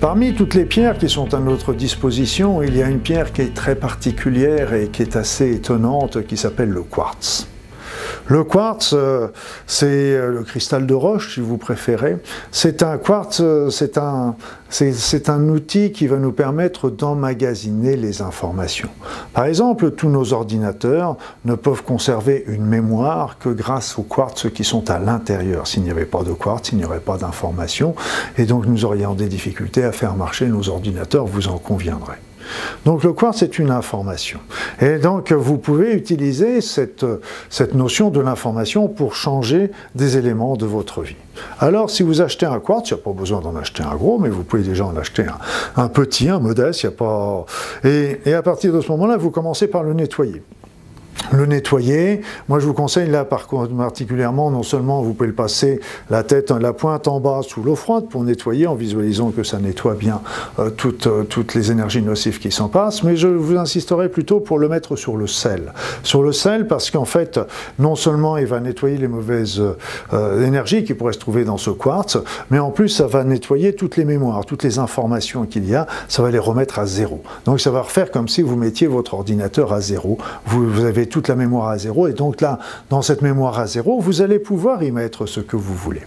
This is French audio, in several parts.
Parmi toutes les pierres qui sont à notre disposition, il y a une pierre qui est très particulière et qui est assez étonnante, qui s'appelle le quartz. Le quartz, euh, c'est euh, le cristal de roche, si vous préférez. C'est un quartz, euh, c'est un, un outil qui va nous permettre d'emmagasiner les informations. Par exemple, tous nos ordinateurs ne peuvent conserver une mémoire que grâce aux quartz qui sont à l'intérieur. S'il n'y avait pas de quartz, il n'y aurait pas d'informations, et donc nous aurions des difficultés à faire marcher nos ordinateurs, vous en conviendrez. Donc le quartz est une information. Et donc vous pouvez utiliser cette, cette notion de l'information pour changer des éléments de votre vie. Alors si vous achetez un quartz, il n'y a pas besoin d'en acheter un gros, mais vous pouvez déjà en acheter un, petit, un modeste, il n'y a pas... Et, et à partir de ce moment-là, vous commencez par le nettoyer le nettoyer. Moi, je vous conseille là particulièrement, non seulement vous pouvez le passer la tête, la pointe en bas sous l'eau froide pour nettoyer en visualisant que ça nettoie bien euh, toutes, euh, toutes les énergies nocives qui s'en passent, mais je vous insisterai plutôt pour le mettre sur le sel. Sur le sel parce qu'en fait, non seulement il va nettoyer les mauvaises euh, énergies qui pourraient se trouver dans ce quartz, mais en plus ça va nettoyer toutes les mémoires, toutes les informations qu'il y a, ça va les remettre à zéro. Donc ça va refaire comme si vous mettiez votre ordinateur à zéro. Vous, vous avez toute la mémoire à zéro. Et donc là, dans cette mémoire à zéro, vous allez pouvoir y mettre ce que vous voulez.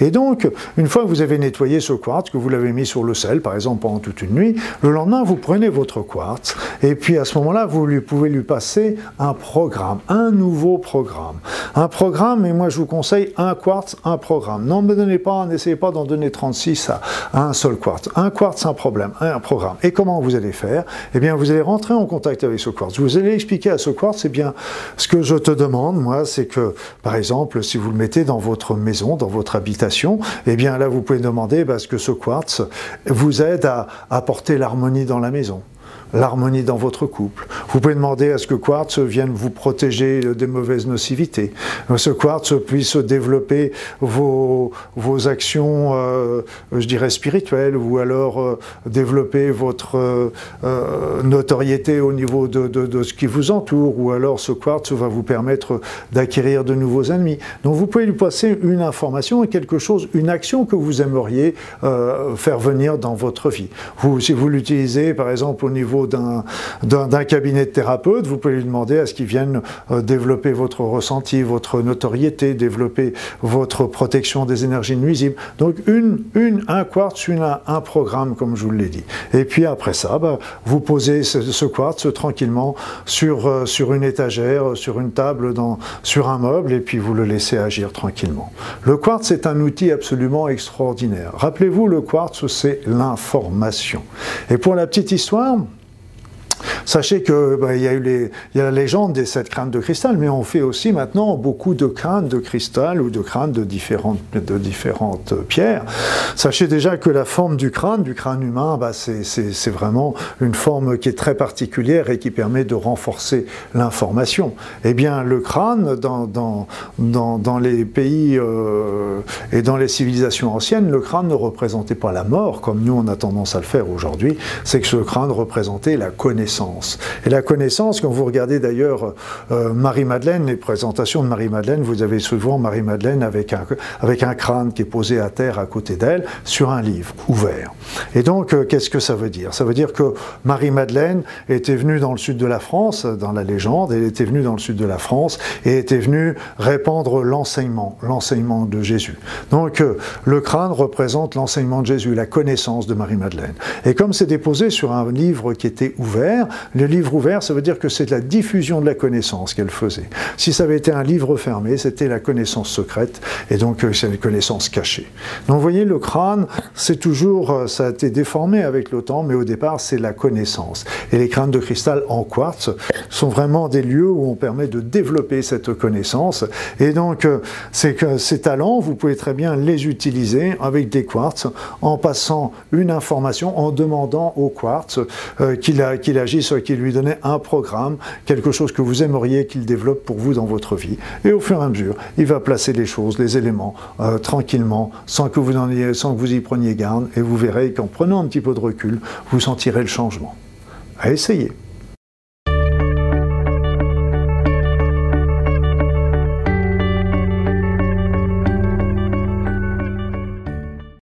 Et donc, une fois que vous avez nettoyé ce quartz, que vous l'avez mis sur le sel, par exemple, pendant toute une nuit, le lendemain, vous prenez votre quartz, et puis à ce moment-là, vous pouvez lui passer un programme, un nouveau programme. Un programme, et moi je vous conseille un quartz, un programme. Non, ne me donnez pas, n'essayez pas d'en donner 36 à, un seul quartz. Un quartz, un problème, un programme. Et comment vous allez faire? Eh bien, vous allez rentrer en contact avec ce quartz. Vous allez expliquer à ce quartz, eh bien, ce que je te demande, moi, c'est que, par exemple, si vous le mettez dans votre maison, dans votre habitation, eh bien là, vous pouvez demander bah, que ce quartz vous aide à apporter l'harmonie dans la maison l'harmonie dans votre couple. Vous pouvez demander à ce que Quartz vienne vous protéger des mauvaises nocivités. Ce Quartz puisse développer vos, vos actions, euh, je dirais, spirituelles, ou alors euh, développer votre euh, notoriété au niveau de, de, ce qui vous entoure, ou alors ce Quartz va vous permettre d'acquérir de nouveaux ennemis. Donc vous pouvez lui passer une information et quelque chose, une action que vous aimeriez faire venir dans votre vie. Si vous l'utilisez, par exemple, au niveau d'un cabinet de thérapeute, vous pouvez lui demander à ce qu'il vienne euh, développer votre ressenti, votre notoriété, développer votre protection des énergies nuisibles. Donc une, un quartz, une, un programme, comme je vous l'ai dit. Et puis après ça, bah, vous posez ce, quartz tranquillement sur, euh, sur une étagère, sur une table, sur un meuble, et puis vous le laissez agir tranquillement. Le quartz est un outil absolument extraordinaire. Rappelez-vous, le quartz, c'est l'information. Et pour la petite histoire, Sachez que bah, il y a eu les, y a la légende des sept crânes de cristal, mais on fait aussi maintenant beaucoup de crânes de cristal ou de crânes de différentes, de différentes pierres. Sachez déjà que la forme du crâne, du crâne humain, bah, c'est vraiment une forme qui est très particulière et qui permet de renforcer l'information. Eh bien, le crâne, dans, dans, dans, dans les pays euh, et dans les civilisations anciennes, le crâne ne représentait pas la mort, comme nous on a tendance à le faire aujourd'hui, c'est que ce crâne représentait la connaissance et la connaissance, quand vous regardez d'ailleurs euh, Marie-Madeleine, les présentations de Marie-Madeleine, vous avez souvent Marie-Madeleine avec un, avec un crâne qui est posé à terre à côté d'elle sur un livre ouvert. Et donc, euh, qu'est-ce que ça veut dire? Ça veut dire que Marie-Madeleine était venue dans le sud de la France, dans la légende, elle était venue dans le sud de la France et était venue répandre l'enseignement, l'enseignement de Jésus. Donc, euh, le crâne représente l'enseignement de Jésus, la connaissance de Marie-Madeleine. Et comme c'est déposé sur un livre qui était ouvert, le livre ouvert, ça veut dire que c'est la diffusion de la connaissance qu'elle faisait. Si ça avait été un livre fermé, c'était la connaissance secrète, et donc euh, c'est une connaissance cachée. Donc vous voyez, le crâne, c'est toujours, euh, ça a été déformé avec le temps, mais au départ, c'est la connaissance. Et les crânes de cristal en quartz sont vraiment des lieux où on permet de développer cette connaissance. Et donc, euh, c'est que ces talents, vous pouvez très bien les utiliser avec des quartz en passant une information, en demandant au quartz qu'il agisse soit qu'il lui donnait un programme, quelque chose que vous aimeriez qu'il développe pour vous dans votre vie. Et au fur et à mesure, il va placer les choses, les éléments, euh, tranquillement, sans que, vous sans que vous y preniez garde, et vous verrez qu'en prenant un petit peu de recul, vous sentirez le changement. À essayer.